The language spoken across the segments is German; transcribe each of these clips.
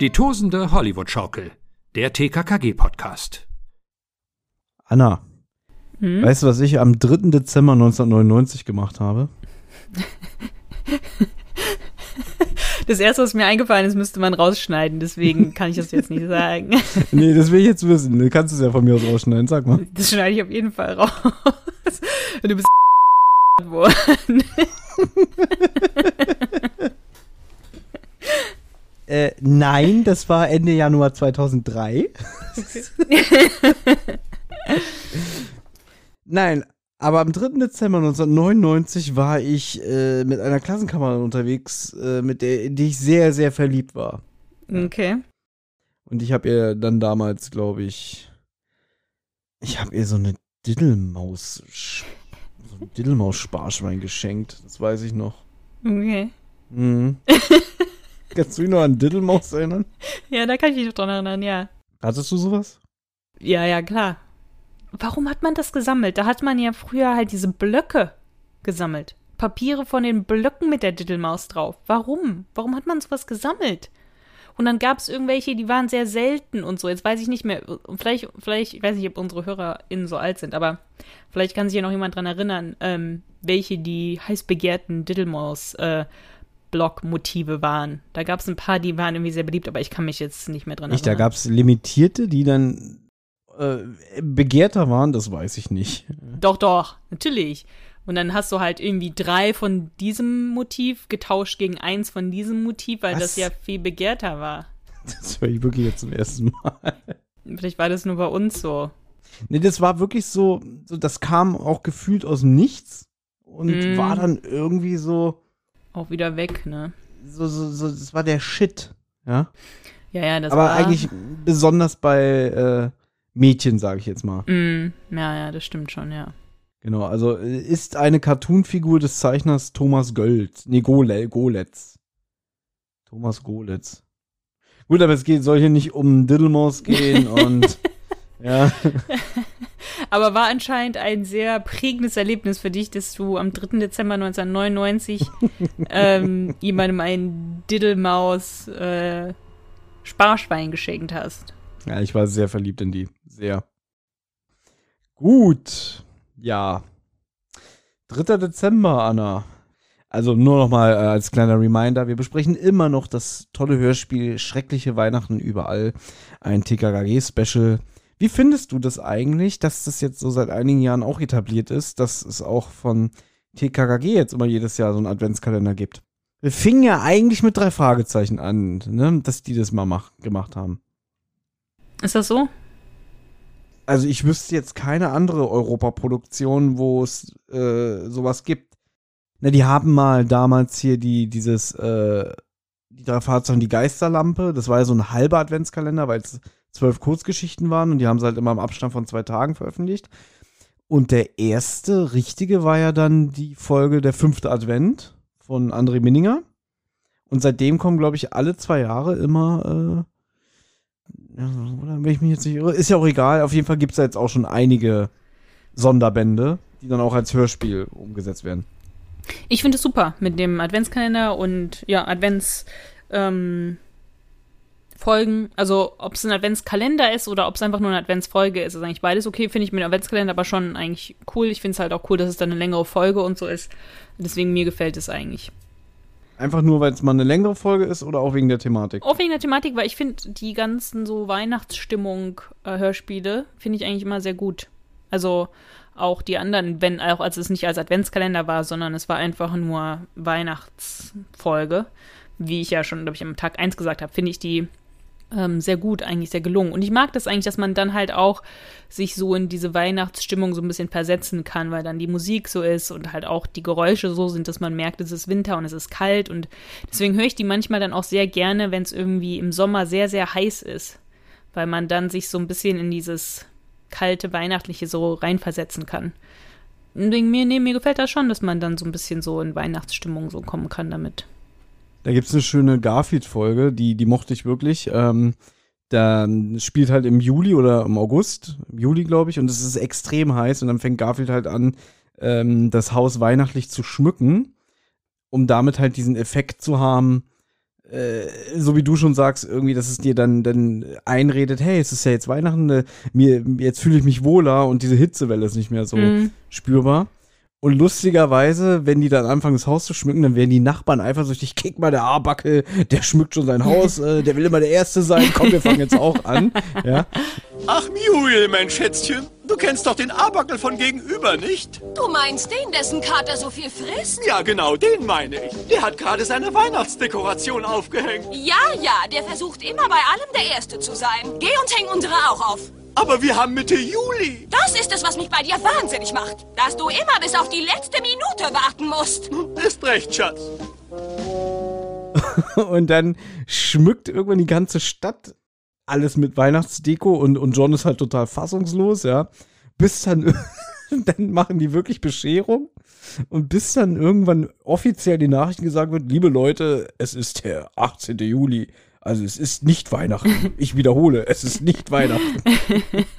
Die tosende Hollywood-Schaukel, der TKKG-Podcast. Anna, Hm? weißt du, was ich am 3. Dezember 1999 gemacht habe? Das erste, was mir eingefallen ist, müsste man rausschneiden, deswegen kann ich das jetzt nicht sagen. nee, das will ich jetzt wissen. Du kannst es ja von mir aus rausschneiden, sag mal. Das schneide ich auf jeden Fall raus. Und du bist worden. Äh, nein, das war Ende Januar 2003. Nein, aber am 3. Dezember 1999 war ich äh, mit einer Klassenkameradin unterwegs, äh, mit der in die ich sehr, sehr verliebt war. Okay. Und ich habe ihr dann damals, glaube ich, ich habe ihr so eine Diddelmaus, so ein Diddelmaus-Sparschwein geschenkt. Das weiß ich noch. Okay. Mhm. Kannst du dich noch an Diddelmaus erinnern? Ja, da kann ich mich noch dran erinnern, ja. Hattest du sowas? Ja, ja, klar. Warum hat man das gesammelt? Da hat man ja früher halt diese Blöcke gesammelt. Papiere von den Blöcken mit der Diddelmaus drauf. Warum? Warum hat man sowas gesammelt? Und dann gab es irgendwelche, die waren sehr selten und so. Jetzt weiß ich nicht mehr. Vielleicht, vielleicht, ich weiß nicht, ob unsere HörerInnen so alt sind, aber vielleicht kann sich ja noch jemand dran erinnern, ähm, welche die heiß begehrten Diddlemaus äh, Block-Motive waren. Da gab es ein paar, die waren irgendwie sehr beliebt, aber ich kann mich jetzt nicht mehr dran Nicht, da erinnern. gab es limitierte, die dann äh, begehrter waren, das weiß ich nicht. Doch, doch, natürlich. Und dann hast du halt irgendwie drei von diesem Motiv getauscht gegen eins von diesem Motiv, weil Was? das ja viel begehrter war. Das höre ich wirklich jetzt zum ersten Mal. Vielleicht war das nur bei uns so. Nee, das war wirklich so, so das kam auch gefühlt aus dem Nichts und Mm. war dann irgendwie so, Auch wieder weg, ne? so, so, so, das war der Shit. Ja. Ja, ja, das Aber war. eigentlich besonders bei äh, Mädchen, sage ich jetzt mal. Mm, ja, ja, das stimmt schon, ja. Genau, also äh, ist eine Cartoonfigur des Zeichners Thomas Gölz. Nee, Gole, Goletz. Thomas Goletz. Gut, aber es geht, soll hier nicht um Diddlemaus gehen und ja. Aber war anscheinend ein sehr prägendes Erlebnis für dich, dass du am 3. Dezember 1999 ähm, jemandem ein Diddlemaus äh, Sparschwein geschenkt hast. Ja, ich war sehr verliebt in die. Sehr. Gut. Ja. 3. Dezember, Anna. Also nur noch mal äh, als kleiner Reminder, wir besprechen immer noch das tolle Hörspiel Schreckliche Weihnachten überall, ein TKKG-Special. Wie findest du das eigentlich, dass das jetzt so seit einigen Jahren auch etabliert ist, dass es auch von TKKG jetzt immer jedes Jahr so einen Adventskalender gibt? Wir fingen ja eigentlich mit drei Fragezeichen an, ne, dass die das mal mach, gemacht haben. Ist das so? Also ich wüsste jetzt keine andere Europaproduktion, wo es äh, sowas gibt. Na, die haben mal damals hier die, dieses, äh, die drei Fahrzeuge, die Geisterlampe, das war ja so ein halber Adventskalender, weil es zwölf Kurzgeschichten waren und die haben sie halt immer im Abstand von zwei Tagen veröffentlicht. Und der erste richtige war ja dann die Folge Der fünfte Advent von André Minninger. Und seitdem kommen, glaube ich, alle zwei Jahre immer, äh, ja, oder wenn ich mich jetzt nicht irre, ist ja auch egal. Auf jeden Fall gibt es da jetzt auch schon einige Sonderbände, die dann auch als Hörspiel umgesetzt werden. Ich finde es super mit dem Adventskalender und ja, Advents ähm, Folgen. Also ob es ein Adventskalender ist oder ob es einfach nur eine Adventsfolge ist, ist eigentlich beides okay. Finde ich mit dem Adventskalender aber schon eigentlich cool. Ich finde es halt auch cool, dass es dann eine längere Folge und so ist. Deswegen mir gefällt es eigentlich. Einfach nur, weil es mal eine längere Folge ist oder auch wegen der Thematik? Auch wegen der Thematik, weil ich finde die ganzen so Weihnachtsstimmung äh, Hörspiele finde ich eigentlich immer sehr gut. Also auch die anderen, wenn auch als es nicht als Adventskalender war, sondern es war einfach nur Weihnachtsfolge, wie ich ja schon, glaube ich, am Tag 1 gesagt habe, finde ich die ähm, sehr gut, eigentlich sehr gelungen. Und ich mag das eigentlich, dass man dann halt auch sich so in diese Weihnachtsstimmung so ein bisschen versetzen kann, weil dann die Musik so ist und halt auch die Geräusche so sind, dass man merkt, es ist Winter und es ist kalt. Und deswegen höre ich die manchmal dann auch sehr gerne, wenn es irgendwie im Sommer sehr, sehr heiß ist, weil man dann sich so ein bisschen in dieses kalte Weihnachtliche so reinversetzen kann. Und wegen mir, nee, mir gefällt das schon, dass man dann so ein bisschen so in Weihnachtsstimmung so kommen kann damit. Da gibt's eine schöne Garfield-Folge, die, die mochte ich wirklich. Ähm, da spielt halt im Juli oder im August, im Juli glaube ich, und es ist extrem heiß und dann fängt Garfield halt an, ähm, das Haus weihnachtlich zu schmücken, um damit halt diesen Effekt zu haben, äh, so wie du schon sagst, irgendwie, dass es dir dann, dann einredet, hey, es ist ja jetzt Weihnachten, äh, mir, jetzt fühle ich mich wohler und diese Hitzewelle ist nicht mehr so Mhm. spürbar. Und lustigerweise, wenn die dann anfangen, das Haus zu schmücken, dann werden die Nachbarn eifersüchtig, kick mal der Arbackel, der schmückt schon sein Haus, äh, der will immer der Erste sein, komm, wir fangen jetzt auch an. Ja. Ach, Muriel, mein Schätzchen, du kennst doch den Abakel von gegenüber, nicht? Du meinst den, dessen Kater so viel frisst? Ja, genau, den meine ich. Der hat gerade seine Weihnachtsdekoration aufgehängt. Ja, ja, der versucht immer bei allem der Erste zu sein. Geh und häng unsere auch auf. Aber wir haben Mitte Juli. Das ist es, was mich bei dir wahnsinnig macht. Dass du immer bis auf die letzte Minute warten musst. Ist recht, Schatz. Und dann schmückt irgendwann die ganze Stadt alles mit Weihnachtsdeko und, und John ist halt total fassungslos, ja. Bis dann, dann machen die wirklich Bescherung und bis dann irgendwann offiziell die Nachrichten gesagt wird, liebe Leute, es ist der 18. Juli. Also es ist nicht Weihnachten. Ich wiederhole, es ist nicht Weihnachten.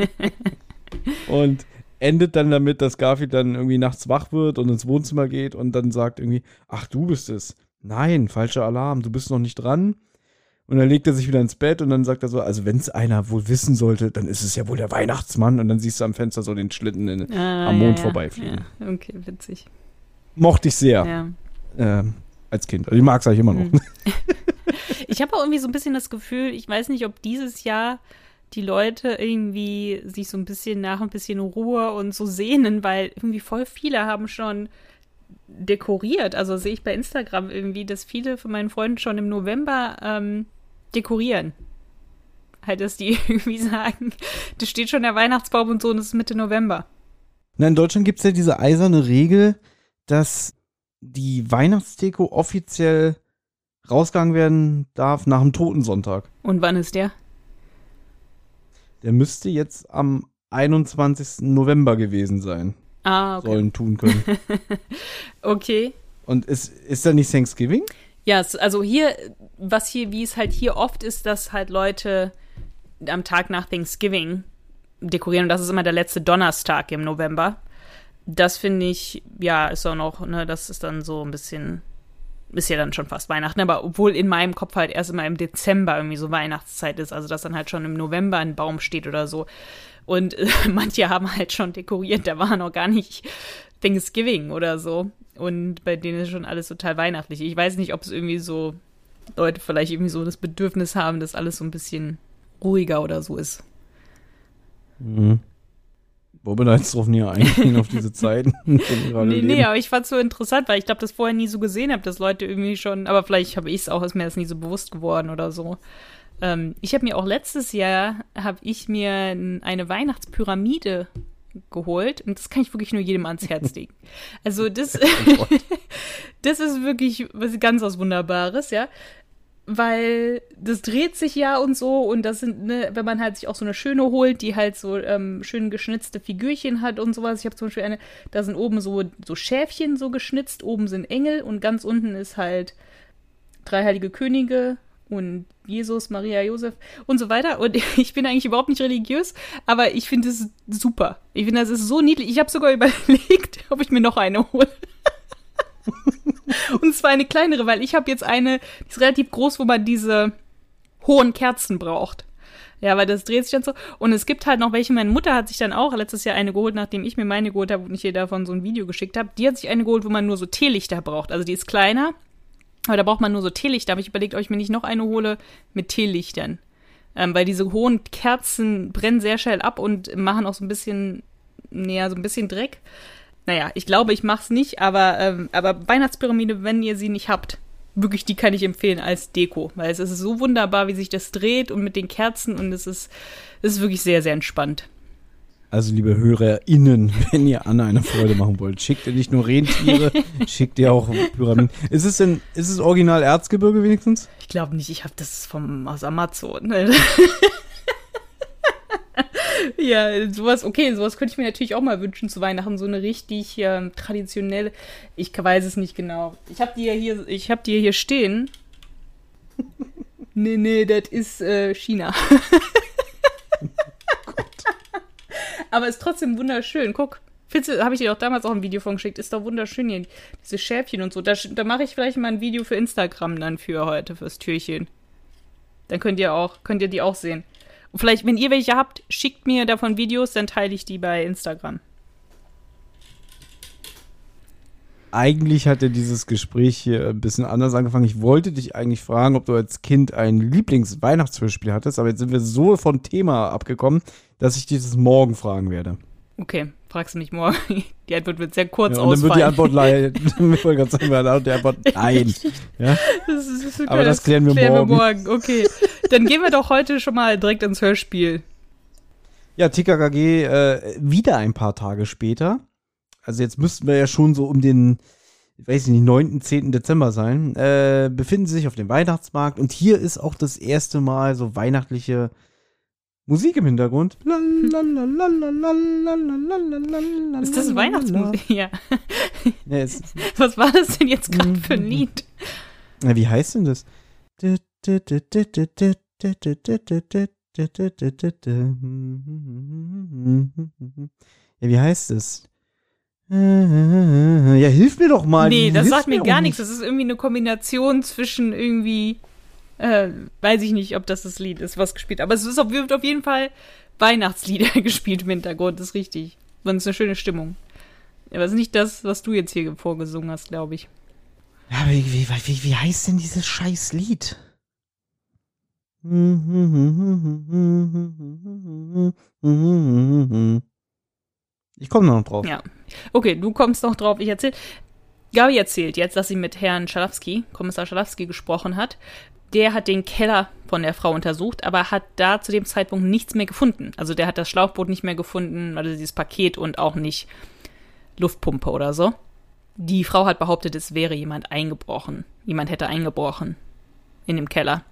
und endet dann damit, dass Garfield dann irgendwie nachts wach wird und ins Wohnzimmer geht und dann sagt irgendwie, ach, du bist es. Nein, falscher Alarm, du bist noch nicht dran. Und dann legt er sich wieder ins Bett und dann sagt er so, also wenn es einer wohl wissen sollte, dann ist es ja wohl der Weihnachtsmann. Und dann siehst du am Fenster so den Schlitten in, Ah, am Mond ja, vorbeifliegen. Ja, okay, witzig. Mochte ich sehr Ja. ähm, als Kind. Also ich mag es eigentlich immer noch. Mhm. Ich habe auch irgendwie so ein bisschen das Gefühl, ich weiß nicht, ob dieses Jahr die Leute irgendwie sich so ein bisschen nach ein bisschen Ruhe und so sehnen, weil irgendwie voll viele haben schon dekoriert. Also sehe ich bei Instagram irgendwie, dass viele von meinen Freunden schon im November ähm, dekorieren. Halt, dass die irgendwie sagen, da steht schon der Weihnachtsbaum und so und es ist Mitte November. Na, in Deutschland gibt es ja diese eiserne Regel, dass die Weihnachtsdeko offiziell rausgegangen werden darf nach dem Totensonntag. Und wann ist der? Der müsste jetzt am 21. November gewesen sein. Ah, okay. Sollen tun können. Okay. Und ist, ist da nicht Thanksgiving? Ja, also hier, was hier, wie es halt hier oft ist, dass halt Leute am Tag nach Thanksgiving dekorieren und das ist immer der letzte Donnerstag im November. Das finde ich, ja, ist auch noch, ne, das ist dann so ein bisschen, ist ja dann schon fast Weihnachten, aber obwohl in meinem Kopf halt erst immer im Dezember irgendwie so Weihnachtszeit ist, also dass dann halt schon im November ein Baum steht oder so. Und äh, manche haben halt schon dekoriert, da war noch gar nicht Thanksgiving oder so. Und bei denen ist schon alles total weihnachtlich. Ich weiß nicht, ob es irgendwie so Leute vielleicht irgendwie so das Bedürfnis haben, dass alles so ein bisschen ruhiger oder so ist. Mhm. Wollen wir da jetzt drauf näher eingehen, auf diese Zeiten? Nee, nee, aber ich fand's so interessant, weil ich glaube, das vorher nie so gesehen habe, dass Leute irgendwie schon, aber vielleicht habe ich es auch, ist mir das nie so bewusst geworden oder so. Ähm, ich habe mir auch letztes Jahr, habe ich mir eine Weihnachtspyramide geholt und das kann ich wirklich nur jedem ans Herz legen. Also das, das ist wirklich was ganz was Wunderbares, ja. Weil das dreht sich ja und so und das sind, ne, wenn man halt sich auch so eine schöne holt, die halt so ähm, schön geschnitzte Figürchen hat und sowas. Ich habe zum Beispiel eine, da sind oben so, so Schäfchen so geschnitzt, oben sind Engel und ganz unten ist halt drei heilige Könige und Jesus, Maria, Josef und so weiter. Und ich bin eigentlich überhaupt nicht religiös, aber ich finde es super. Ich finde, das ist so niedlich. Ich habe sogar überlegt, ob ich mir noch eine hole. Und zwar eine kleinere, weil ich habe jetzt eine, die ist relativ groß, wo man diese hohen Kerzen braucht. Ja, weil das dreht sich dann so. Und es gibt halt noch welche, meine Mutter hat sich dann auch letztes Jahr eine geholt, nachdem ich mir meine geholt habe und ich ihr davon so ein Video geschickt habe. Die hat sich eine geholt, wo man nur so Teelichter braucht. Also die ist kleiner, aber da braucht man nur so Teelichter. Habe ich überlegt, ob ich mir nicht noch eine hole mit Teelichtern. Ähm, weil diese hohen Kerzen brennen sehr schnell ab und machen auch so ein bisschen, näher, so ein bisschen Dreck. Naja, ich glaube, ich mach's nicht, aber, ähm, aber Weihnachtspyramide, wenn ihr sie nicht habt, wirklich, die kann ich empfehlen als Deko, weil es ist so wunderbar, wie sich das dreht und mit den Kerzen und es ist, es ist wirklich sehr, sehr entspannt. Also, liebe HörerInnen, wenn ihr Anne eine Freude machen wollt, schickt ihr nicht nur Rentiere, schickt ihr auch Pyramiden. Ist es denn, ist es original Erzgebirge wenigstens? Ich glaube nicht, ich habe das vom aus Amazon. ja, sowas, okay, sowas könnte ich mir natürlich auch mal wünschen zu Weihnachten, so eine richtig ähm, traditionelle. Ich weiß es nicht genau. Ich habe die ja hier, ich habe die ja hier stehen. nee, nee, das ist äh, China. Aber ist trotzdem wunderschön. Guck, habe ich dir doch damals auch ein Video von geschickt. Ist doch wunderschön hier. Diese Schäfchen und so. Da, da mache ich vielleicht mal ein Video für Instagram dann für heute, fürs Türchen. Dann könnt ihr auch, könnt ihr die auch sehen. Und vielleicht, wenn ihr welche habt, schickt mir davon Videos, dann teile ich die bei Instagram. Eigentlich hat ja dieses Gespräch hier ein bisschen anders angefangen. Ich wollte dich eigentlich fragen, ob du als Kind ein Lieblings-Weihnachtshörspiel hattest, aber jetzt sind wir so vom Thema abgekommen, dass ich das morgen fragen werde. Okay, fragst du mich morgen. Die Antwort wird sehr kurz Ja, und dann wird die ausfallen. Antwort leider, ich wir die Antwort nein. Ja? Das ist, das ist, Aber das klären wir morgen. Okay, dann gehen wir doch heute schon mal direkt ins Hörspiel. Ja, TKKG äh, wieder ein paar Tage später. Also jetzt müssten wir ja schon so um den, ich weiß nicht, 9., 10. Dezember sein. Äh, befinden sie sich auf dem Weihnachtsmarkt und hier ist auch das erste Mal so weihnachtliche Musik im Hintergrund. Ist das Weihnachtsmusik? Ja. Was war das denn jetzt gerade für ein Lied? na, wie heißt denn das? Ja, wie heißt es? Ja, hilf mir doch mal. nee, das sagt mir gar nicht. nichts. Das ist irgendwie eine Kombination zwischen irgendwie, äh, weiß ich nicht, ob das das Lied ist, was gespielt. Aber es ist auf, wird auf jeden Fall Weihnachtslieder gespielt im Hintergrund, das ist richtig. Und es ist eine schöne Stimmung. Aber es ist nicht das, was du jetzt hier vorgesungen hast, glaube ich. Ja, wie, wie, wie, wie heißt denn dieses scheiß Lied? Ich komme noch drauf. Ja. Okay, du kommst noch drauf. Ich erzähl. Gabi erzählt jetzt, dass sie mit Herrn Schalowski, Kommissar Schalowski, gesprochen hat. Der hat den Keller von der Frau untersucht, aber hat da zu dem Zeitpunkt nichts mehr gefunden. Also der hat das Schlauchboot nicht mehr gefunden, also dieses Paket und auch nicht Luftpumpe oder so. Die Frau hat behauptet, es wäre jemand eingebrochen. Jemand hätte eingebrochen in dem Keller.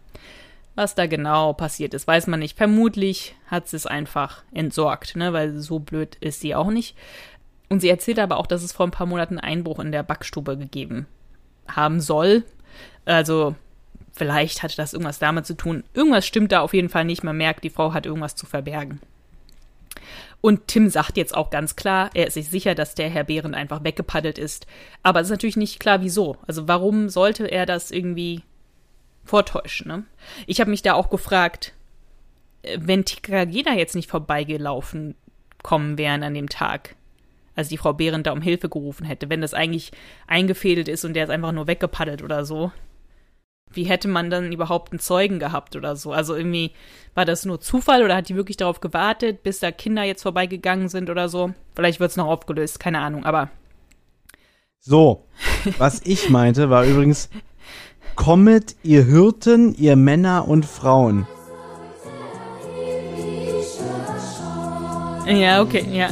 Was da genau passiert ist, weiß man nicht. Vermutlich hat sie es einfach entsorgt, ne, weil so blöd ist sie auch nicht. Und sie erzählt aber auch, dass es vor ein paar Monaten Einbruch in der Backstube gegeben haben soll. Also vielleicht hatte das irgendwas damit zu tun. Irgendwas stimmt da auf jeden Fall nicht. Man merkt, die Frau hat irgendwas zu verbergen. Und Tim sagt jetzt auch ganz klar, er ist sich sicher, dass der Herr Behrendt einfach weggepaddelt ist. Aber es ist natürlich nicht klar, wieso. Also warum sollte er das irgendwie vortäuschen? Ne? Ich habe mich da auch gefragt, äh, wenn da jetzt nicht vorbeigelaufen kommen wären an dem Tag, als die Frau Behrendt da um Hilfe gerufen hätte, wenn das eigentlich eingefädelt ist und der ist einfach nur weggepaddelt oder so. Wie hätte man dann überhaupt einen Zeugen gehabt oder so? Also irgendwie war das nur Zufall oder hat die wirklich darauf gewartet, bis da Kinder jetzt vorbeigegangen sind oder so? Vielleicht wird es noch aufgelöst, keine Ahnung, aber So, was ich meinte, war übrigens, kommet ihr Hirten, ihr Männer und Frauen. ja, okay, ja.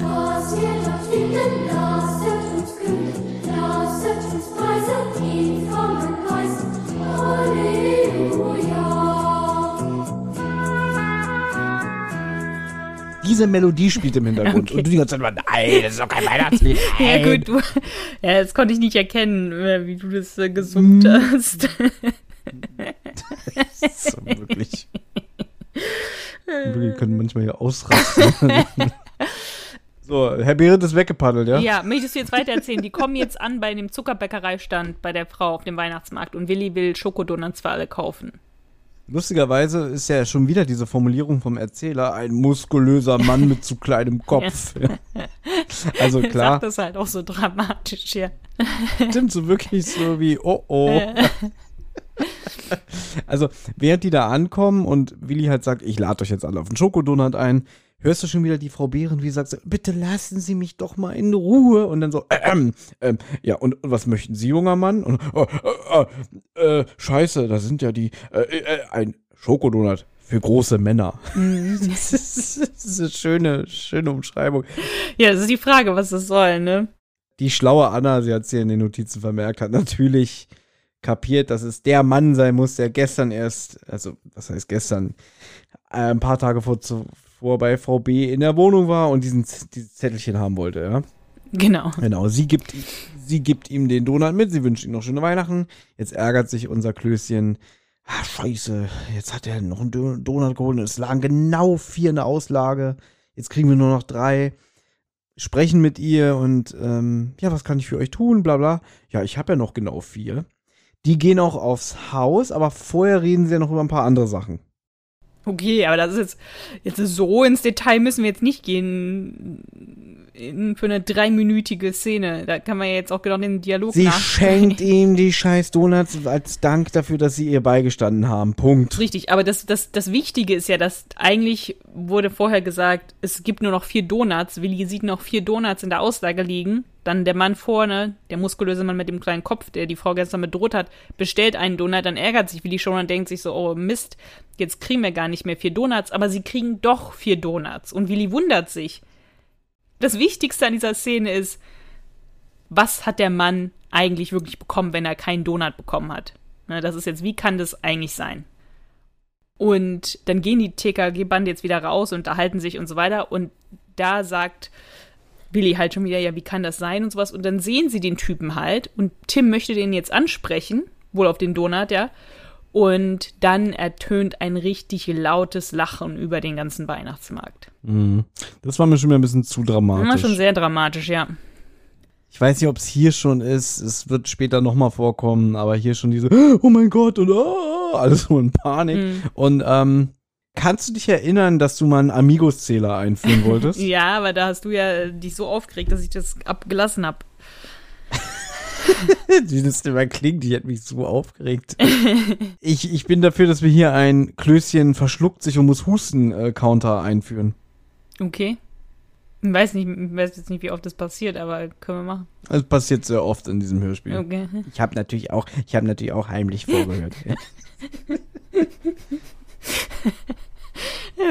Diese Melodie spielt im Hintergrund. Okay. Und du die ganze Zeit mal, nein, das ist doch kein Weihnachtslied. Ja, gut, du, ja, jetzt konnte ich nicht erkennen, äh, wie du das äh, gesummt hast. So, wirklich. Wir können manchmal hier ausrasten. so, Herr Behrendt ist weggepaddelt, ja? Ja, möchtest du jetzt weiter erzählen? Die kommen jetzt an bei dem Zuckerbäckereistand bei der Frau auf dem Weihnachtsmarkt und Willi will Schokodonuts für alle kaufen. Lustigerweise ist ja schon wieder diese Formulierung vom Erzähler, ein muskulöser Mann mit zu kleinem Kopf. Ja. Also klar, sagt das halt auch so dramatisch, ja. stimmt so wirklich so wie, oh oh. Also, während die da ankommen und Willi halt sagt, ich lade euch jetzt alle auf einen Schokodonut ein, hörst du schon wieder die Frau Behren, wie sagt sie, bitte lassen Sie mich doch mal in Ruhe. Und dann so, ähm, ähm, ja, und, und was möchten Sie, junger Mann? Und, äh, äh, äh, äh, scheiße, da sind ja die, äh, äh, ein Schokodonut für große Männer. das, ist, das ist eine schöne, schöne Umschreibung. Ja, das ist die Frage, was das soll, ne? Die schlaue Anna, sie hat es hier in den Notizen vermerkt, hat natürlich kapiert, dass es der Mann sein muss, der gestern erst, also was heißt gestern, äh, ein paar Tage vor, zuvor bei VB in der Wohnung war und diesen, dieses Zettelchen haben wollte, ja. Genau. Genau, sie gibt, sie gibt ihm den Donut mit, sie wünscht ihm noch schöne Weihnachten. Jetzt ärgert sich unser Klößchen. Ah, scheiße, jetzt hat er noch einen Do- Donut geholt und es lagen genau vier in der Auslage. Jetzt kriegen wir nur noch drei. sprechen mit ihr und ähm, ja, was kann ich für euch tun, bla bla. Ja, ich habe ja noch genau vier. Die gehen auch aufs Haus, aber vorher reden sie ja noch über ein paar andere Sachen. Okay, aber das ist jetzt, jetzt so ins Detail müssen wir jetzt nicht gehen in, für eine dreiminütige Szene. Da kann man ja jetzt auch genau den Dialog Sie schenkt ihm die scheiß Donuts als Dank dafür, dass sie ihr beigestanden haben. Punkt. Richtig, aber das, das, das Wichtige ist ja, dass eigentlich wurde vorher gesagt, es gibt nur noch vier Donuts. Willi sieht noch vier Donuts in der Auslage liegen. Dann der Mann vorne, der muskulöse Mann mit dem kleinen Kopf, der die Frau gestern bedroht hat, bestellt einen Donut. Dann ärgert sich Willi schon und denkt sich so, oh Mist, jetzt kriegen wir gar nicht mehr vier Donuts. Aber sie kriegen doch vier Donuts. Und Willi wundert sich. Das Wichtigste an dieser Szene ist, was hat der Mann eigentlich wirklich bekommen, wenn er keinen Donut bekommen hat? Ne, das ist jetzt, wie kann das eigentlich sein? Und dann gehen die TKG-Bande jetzt wieder raus und unterhalten sich und so weiter. Und da sagt Billy halt schon wieder, ja, wie kann das sein und sowas. Und dann sehen sie den Typen halt. Und Tim möchte den jetzt ansprechen, wohl auf den Donut, ja. Und dann ertönt ein richtig lautes Lachen über den ganzen Weihnachtsmarkt. Mhm. Das war mir schon wieder ein bisschen zu War dramatisch. schon sehr dramatisch, ja. Ich weiß nicht, ob es hier schon ist. Es wird später nochmal vorkommen, aber hier schon diese, oh mein Gott, und oh, alles so in Panik. Mhm. Und ähm, kannst du dich erinnern, dass du mal einen Amigos-Zähler einführen wolltest? Ja, aber da hast du ja dich so aufgeregt, dass ich das abgelassen habe. Wie das immer klingt, ich hätte mich so aufgeregt. ich, ich bin dafür, dass wir hier ein Klößchen verschluckt sich und muss husten-Counter einführen. Okay. Ich weiß nicht, ich weiß jetzt nicht, wie oft das passiert, aber können wir machen. Das passiert sehr oft in diesem Hörspiel. Okay. Ich habe natürlich auch, ich habe natürlich auch heimlich vorgehört.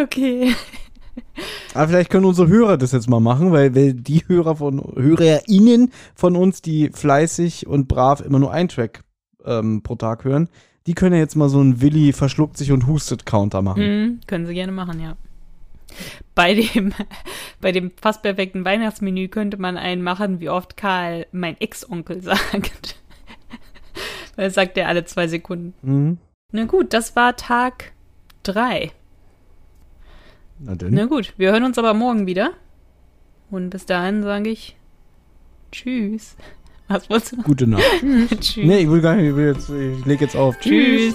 Okay. Aber vielleicht können unsere Hörer das jetzt mal machen, weil, weil die Hörer von HörerInnen von uns, die fleißig und brav immer nur einen Track ähm, pro Tag hören, die können ja jetzt mal so einen Willi verschluckt sich und hustet Counter machen. Mhm, können sie gerne machen, ja. Bei dem, bei dem fast perfekten Weihnachtsmenü könnte man einen machen, wie oft Karl mein Ex-Onkel sagt. Weil das sagt er alle zwei Sekunden. Mhm. Na gut, das war Tag drei. Na denn. Na gut, wir hören uns aber morgen wieder. Und bis dahin sage ich Tschüss. Was wolltest du noch? Gute Nacht. Tschüss. nee, ich will gar nicht, ich, will jetzt, ich leg jetzt auf. Tschüss.